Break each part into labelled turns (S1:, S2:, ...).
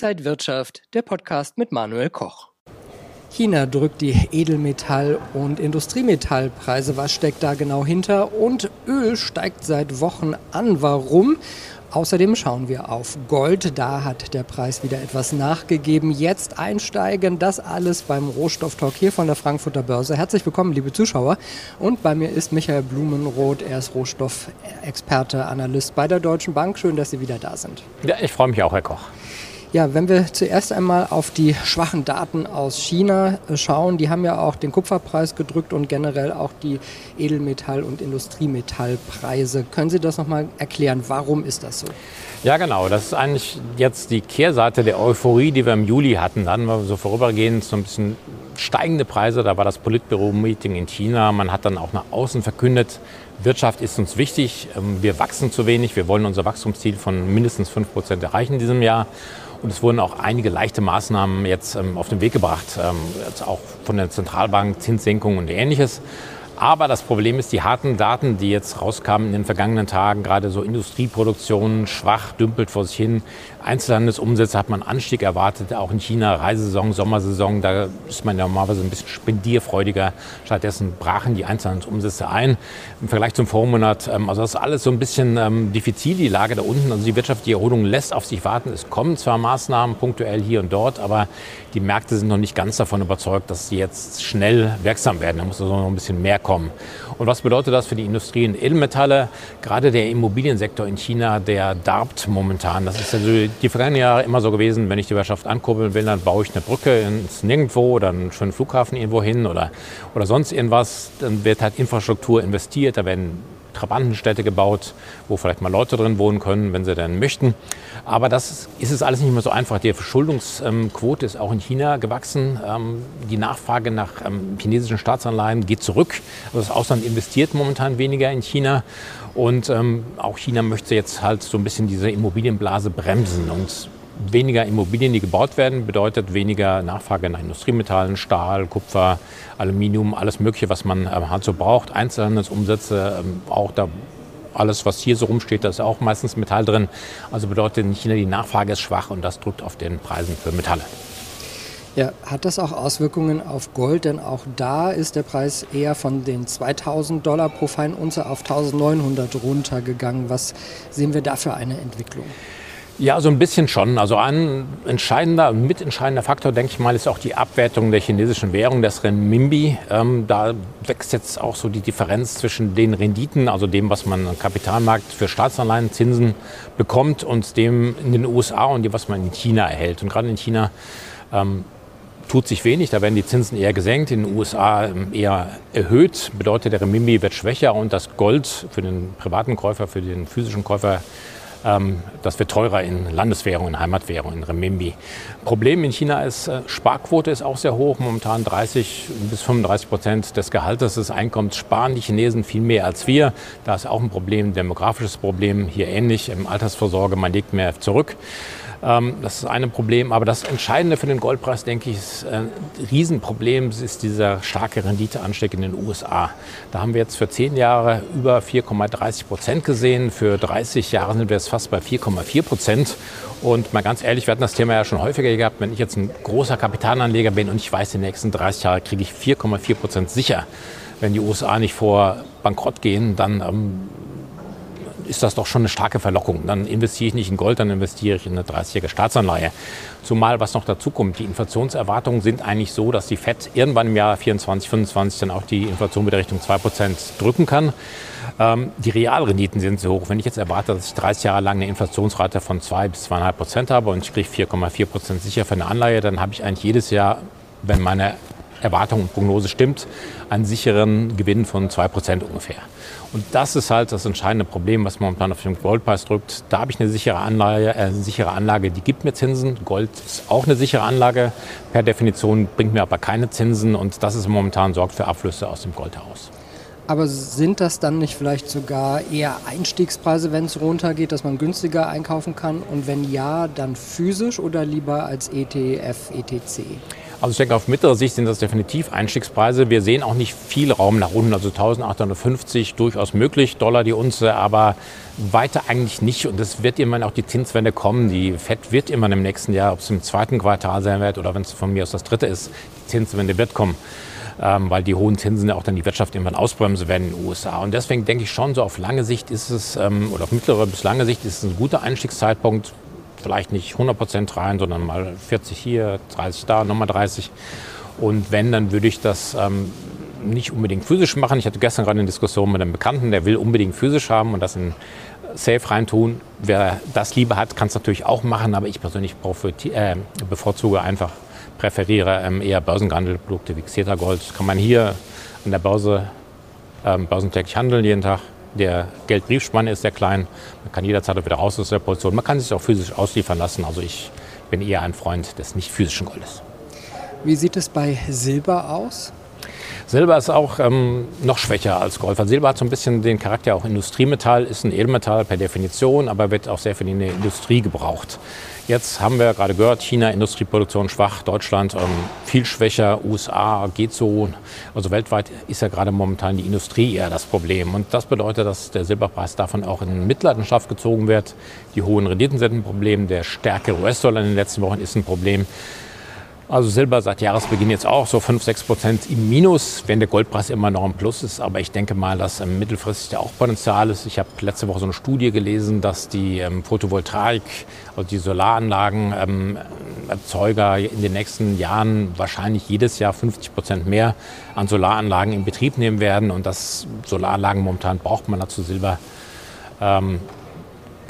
S1: Inside Wirtschaft, der Podcast mit Manuel Koch. China drückt die Edelmetall- und Industriemetallpreise. Was steckt da genau hinter? Und Öl steigt seit Wochen an. Warum? Außerdem schauen wir auf Gold. Da hat der Preis wieder etwas nachgegeben. Jetzt einsteigen. Das alles beim Rohstofftalk hier von der Frankfurter Börse. Herzlich willkommen, liebe Zuschauer. Und bei mir ist Michael Blumenroth. Er ist Rohstoffexperte, Analyst bei der Deutschen Bank. Schön, dass Sie wieder da sind.
S2: Ja, ich freue mich auch, Herr Koch.
S1: Ja, wenn wir zuerst einmal auf die schwachen Daten aus China äh, schauen, die haben ja auch den Kupferpreis gedrückt und generell auch die Edelmetall- und Industriemetallpreise. Können Sie das nochmal erklären? Warum ist das so?
S2: Ja, genau. Das ist eigentlich jetzt die Kehrseite der Euphorie, die wir im Juli hatten. Da hatten wir so vorübergehend so ein bisschen steigende Preise. Da war das Politbüro-Meeting in China. Man hat dann auch nach außen verkündet, Wirtschaft ist uns wichtig. Ähm, wir wachsen zu wenig. Wir wollen unser Wachstumsziel von mindestens 5 Prozent erreichen in diesem Jahr. Und es wurden auch einige leichte Maßnahmen jetzt ähm, auf den Weg gebracht, ähm, auch von der Zentralbank, Zinssenkungen und ähnliches. Aber das Problem ist, die harten Daten, die jetzt rauskamen in den vergangenen Tagen, gerade so Industrieproduktion schwach, dümpelt vor sich hin. Einzelhandelsumsätze hat man Anstieg erwartet, auch in China, Reisesaison, Sommersaison, da ist man ja normalerweise ein bisschen spendierfreudiger. Stattdessen brachen die Einzelhandelsumsätze ein im Vergleich zum Vormonat. Ähm, also das ist alles so ein bisschen ähm, diffizil, die Lage da unten. Also die wirtschaftliche Erholung lässt auf sich warten. Es kommen zwar Maßnahmen punktuell hier und dort, aber die Märkte sind noch nicht ganz davon überzeugt, dass sie jetzt schnell wirksam werden. Da muss also noch ein bisschen mehr kommen. Und was bedeutet das für die Industrie in Edelmetalle? Gerade der Immobiliensektor in China, der darbt momentan. Das ist also die vergangenen Jahre immer so gewesen, wenn ich die Wirtschaft ankurbeln will, dann baue ich eine Brücke ins Nirgendwo oder einen schönen Flughafen irgendwo hin oder, oder sonst irgendwas. Dann wird halt Infrastruktur investiert, da werden Trabantenstädte gebaut, wo vielleicht mal Leute drin wohnen können, wenn sie denn möchten. Aber das ist es alles nicht mehr so einfach. Die Verschuldungsquote ist auch in China gewachsen. Ähm, die Nachfrage nach ähm, chinesischen Staatsanleihen geht zurück. Also das Ausland investiert momentan weniger in China. Und ähm, auch China möchte jetzt halt so ein bisschen diese Immobilienblase bremsen. Und weniger Immobilien, die gebaut werden, bedeutet weniger Nachfrage nach Industriemetallen, Stahl, Kupfer, Aluminium, alles Mögliche, was man ähm, halt so braucht. Einzelhandelsumsätze, ähm, auch da alles, was hier so rumsteht, da ist auch meistens Metall drin. Also bedeutet in China, die Nachfrage ist schwach und das drückt auf den Preisen für Metalle.
S1: Ja, hat das auch Auswirkungen auf Gold? Denn auch da ist der Preis eher von den 2000 Dollar pro Feinunze auf 1900 runtergegangen. Was sehen wir da für eine Entwicklung?
S2: Ja, so ein bisschen schon. Also ein entscheidender, mitentscheidender Faktor, denke ich mal, ist auch die Abwertung der chinesischen Währung, des Renminbi. Ähm, da wächst jetzt auch so die Differenz zwischen den Renditen, also dem, was man am Kapitalmarkt für Staatsanleihen, Zinsen bekommt und dem in den USA und dem, was man in China erhält. Und gerade in China ähm, tut sich wenig. Da werden die Zinsen eher gesenkt, in den USA ähm, eher erhöht. Bedeutet, der Renminbi wird schwächer und das Gold für den privaten Käufer, für den physischen Käufer das wird teurer in Landeswährung, in Heimatwährung, in Renminbi. Problem in China ist, äh, Sparquote ist auch sehr hoch. Momentan 30 bis 35 Prozent des Gehaltes des Einkommens sparen die Chinesen viel mehr als wir. Da ist auch ein Problem, ein demografisches Problem. Hier ähnlich im Altersvorsorge, man legt mehr zurück. Ähm, das ist ein Problem. Aber das Entscheidende für den Goldpreis, denke ich, ist ein äh, Riesenproblem, ist dieser starke Renditeanstieg in den USA. Da haben wir jetzt für zehn Jahre über 4,30 Prozent gesehen. Für 30 Jahre sind wir jetzt fast bei 4,4 Prozent. Und mal ganz ehrlich, wir hatten das Thema ja schon häufiger gehabt. Wenn ich jetzt ein großer Kapitalanleger bin und ich weiß, die nächsten 30 Jahre kriege ich 4,4 Prozent sicher, wenn die USA nicht vor Bankrott gehen, dann ähm, ist das doch schon eine starke Verlockung. Dann investiere ich nicht in Gold, dann investiere ich in eine 30-jährige Staatsanleihe. Zumal, was noch dazu kommt, die Inflationserwartungen sind eigentlich so, dass die FED irgendwann im Jahr 24, 25 dann auch die Inflation wieder Richtung 2% drücken kann. Ähm, die Realrenditen sind so hoch. Wenn ich jetzt erwarte, dass ich 30 Jahre lang eine Inflationsrate von 2 bis 2,5 Prozent habe und ich kriege 4,4 Prozent sicher für eine Anleihe, dann habe ich eigentlich jedes Jahr, wenn meine Erwartung und Prognose stimmt, einen sicheren Gewinn von 2 Prozent ungefähr. Und das ist halt das entscheidende Problem, was momentan auf den Goldpreis drückt. Da habe ich eine sichere Anlage, äh, eine sichere Anlage, die gibt mir Zinsen. Gold ist auch eine sichere Anlage. Per Definition bringt mir aber keine Zinsen und das ist momentan sorgt für Abflüsse aus dem Goldhaus.
S1: Aber sind das dann nicht vielleicht sogar eher Einstiegspreise, wenn es runtergeht, dass man günstiger einkaufen kann? Und wenn ja, dann physisch oder lieber als ETF, ETC?
S2: Also ich denke, auf mittlere Sicht sind das definitiv Einstiegspreise. Wir sehen auch nicht viel Raum nach unten, also 1850 durchaus möglich, Dollar die Unze, aber weiter eigentlich nicht. Und es wird irgendwann auch die Zinswende kommen. Die FED wird immer im nächsten Jahr, ob es im zweiten Quartal sein wird oder wenn es von mir aus das dritte ist, die Zinswende wird kommen. Ähm, weil die hohen Zinsen ja auch dann die Wirtschaft irgendwann ausbremsen werden in den USA. Und deswegen denke ich schon, so auf lange Sicht ist es, ähm, oder auf mittlere bis lange Sicht ist es ein guter Einstiegszeitpunkt vielleicht nicht 100 Prozent rein, sondern mal 40 hier, 30 da, nochmal 30. Und wenn, dann würde ich das ähm, nicht unbedingt physisch machen. Ich hatte gestern gerade eine Diskussion mit einem Bekannten, der will unbedingt physisch haben und das in Safe reintun. Wer das lieber hat, kann es natürlich auch machen, aber ich persönlich äh, bevorzuge einfach, präferiere ähm, eher börsengehandelte Produkte wie Xeta Gold. Kann man hier an der Börse ähm, börsentäglich handeln jeden Tag. Der Geldbriefspanne ist sehr klein. Man kann jederzeit auch wieder raus aus der Position. Man kann sich auch physisch ausliefern lassen. Also ich bin eher ein Freund des nicht physischen Goldes.
S1: Wie sieht es bei Silber aus?
S2: Silber ist auch ähm, noch schwächer als Gold. Weil Silber hat so ein bisschen den Charakter auch Industriemetall, ist ein Edelmetall per Definition, aber wird auch sehr viel in der Industrie gebraucht. Jetzt haben wir gerade gehört, China Industrieproduktion schwach, Deutschland ähm, viel schwächer, USA geht so. Also weltweit ist ja gerade momentan die Industrie eher das Problem. Und das bedeutet, dass der Silberpreis davon auch in Mitleidenschaft gezogen wird. Die hohen Renditen sind ein Problem, der stärkere US-Dollar in den letzten Wochen ist ein Problem. Also Silber seit Jahresbeginn jetzt auch so 5, 6 Prozent im Minus, wenn der Goldpreis immer noch im Plus ist. Aber ich denke mal, dass ähm, mittelfristig ja auch Potenzial ist. Ich habe letzte Woche so eine Studie gelesen, dass die ähm, Photovoltaik, also die Solaranlagen, ähm, in den nächsten Jahren wahrscheinlich jedes Jahr 50 Prozent mehr an Solaranlagen in Betrieb nehmen werden. Und das Solaranlagen momentan braucht man dazu Silber. Ähm,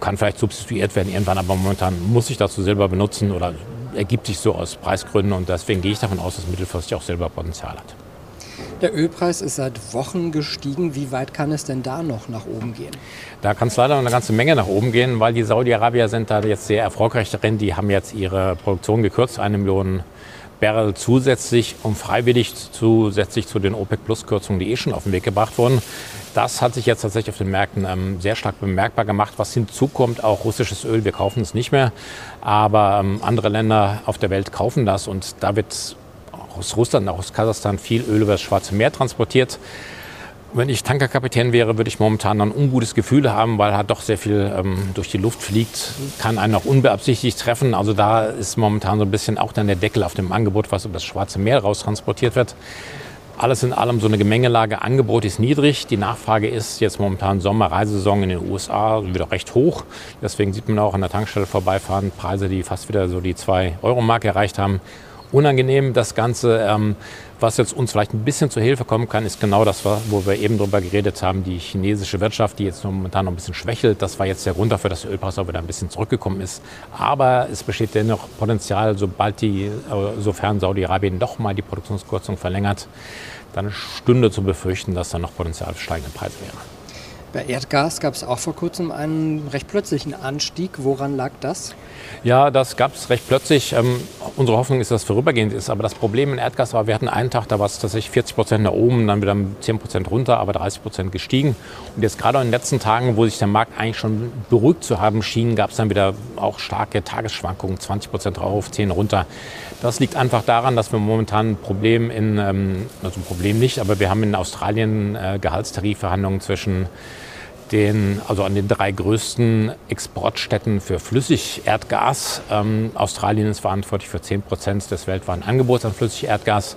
S2: kann vielleicht substituiert werden irgendwann, aber momentan muss ich dazu Silber benutzen oder ergibt sich so aus Preisgründen und deswegen gehe ich davon aus, dass mittelfristig auch Silberpotenzial hat.
S1: Der Ölpreis ist seit Wochen gestiegen. Wie weit kann es denn da noch nach oben gehen?
S2: Da kann es leider noch eine ganze Menge nach oben gehen, weil die Saudi-Arabier sind da jetzt sehr erfolgreich darin. Die haben jetzt ihre Produktion gekürzt, eine Million Barrel zusätzlich und freiwillig zusätzlich zu den OPEC-Plus-Kürzungen, die eh schon auf den Weg gebracht wurden. Das hat sich jetzt tatsächlich auf den Märkten ähm, sehr stark bemerkbar gemacht. Was hinzukommt, auch russisches Öl, wir kaufen es nicht mehr, aber ähm, andere Länder auf der Welt kaufen das und da wird aus Russland, auch aus Kasachstan viel Öl über das Schwarze Meer transportiert. Wenn ich Tankerkapitän wäre, würde ich momentan ein ungutes Gefühl haben, weil halt doch sehr viel ähm, durch die Luft fliegt, kann einen auch unbeabsichtigt treffen. Also da ist momentan so ein bisschen auch dann der Deckel auf dem Angebot, was über das Schwarze Meer raus transportiert wird. Alles in allem so eine Gemengelage. Angebot ist niedrig. Die Nachfrage ist jetzt momentan Sommerreisesaison in den USA wieder recht hoch. Deswegen sieht man auch an der Tankstelle vorbeifahren Preise, die fast wieder so die 2-Euro-Marke erreicht haben. Unangenehm das Ganze. Ähm, was jetzt uns vielleicht ein bisschen zur Hilfe kommen kann, ist genau das, wo wir eben drüber geredet haben, die chinesische Wirtschaft, die jetzt momentan noch ein bisschen schwächelt. Das war jetzt der Grund dafür, dass der Ölpreis auch wieder ein bisschen zurückgekommen ist. Aber es besteht dennoch Potenzial, sobald die, äh, sofern Saudi-Arabien doch mal die Produktionskürzung verlängert, dann stünde zu befürchten, dass da noch Potenzial für steigende Preise wäre.
S1: Bei Erdgas gab es auch vor kurzem einen recht plötzlichen Anstieg. Woran lag das?
S2: Ja, das gab es recht plötzlich. Ähm, unsere Hoffnung ist, dass es vorübergehend ist. Aber das Problem in Erdgas war, wir hatten einen Tag, da war es tatsächlich 40 Prozent nach oben, dann wieder 10 Prozent runter, aber 30 Prozent gestiegen. Und jetzt gerade in den letzten Tagen, wo sich der Markt eigentlich schon beruhigt zu haben schien, gab es dann wieder auch starke Tagesschwankungen, 20 Prozent drauf, 10 runter. Das liegt einfach daran, dass wir momentan ein Problem in, ähm, also ein Problem nicht, aber wir haben in Australien äh, Gehaltstarifverhandlungen zwischen den, also an den drei größten Exportstätten für Flüssigerdgas. Ähm, Australien ist verantwortlich für 10 Prozent des weltweiten Angebots an Flüssigerdgas.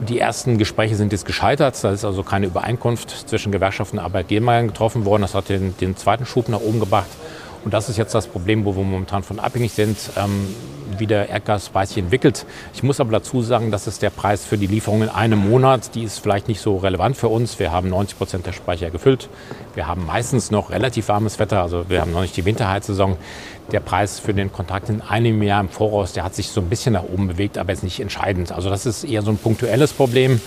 S2: Die ersten Gespräche sind jetzt gescheitert. Da ist also keine Übereinkunft zwischen Gewerkschaften und Arbeitgebern getroffen worden. Das hat den, den zweiten Schub nach oben gebracht. Und das ist jetzt das Problem, wo wir momentan von abhängig sind, ähm, wie der Erdgaspreis sich entwickelt. Ich muss aber dazu sagen, das ist der Preis für die Lieferung in einem Monat. Die ist vielleicht nicht so relevant für uns. Wir haben 90 Prozent der Speicher gefüllt. Wir haben meistens noch relativ warmes Wetter, also wir haben noch nicht die Winterheizsaison. Der Preis für den Kontrakt in einem Jahr im Voraus, der hat sich so ein bisschen nach oben bewegt, aber ist nicht entscheidend. Also das ist eher so ein punktuelles Problem.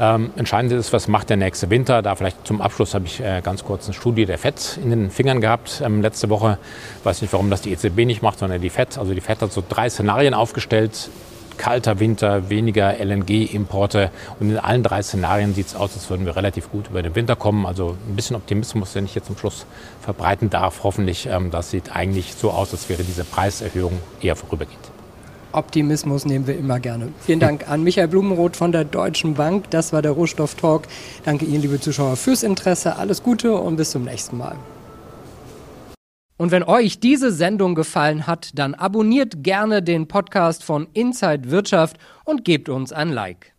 S2: Ähm, entscheidend ist, was macht der nächste Winter. Da vielleicht zum Abschluss habe ich äh, ganz kurz eine Studie der FED in den Fingern gehabt ähm, letzte Woche. Weiß nicht, warum das die EZB nicht macht, sondern die FED. Also die FED hat so drei Szenarien aufgestellt. Kalter Winter, weniger LNG-Importe. Und in allen drei Szenarien sieht es aus, als würden wir relativ gut über den Winter kommen. Also ein bisschen Optimismus, den ich jetzt zum Schluss verbreiten darf. Hoffentlich, ähm, das sieht eigentlich so aus, als wäre diese Preiserhöhung eher vorübergehend.
S1: Optimismus nehmen wir immer gerne. Vielen Dank an Michael Blumenroth von der Deutschen Bank. Das war der Rohstoff-Talk. Danke Ihnen, liebe Zuschauer, fürs Interesse. Alles Gute und bis zum nächsten Mal. Und wenn euch diese Sendung gefallen hat, dann abonniert gerne den Podcast von Inside Wirtschaft und gebt uns ein Like.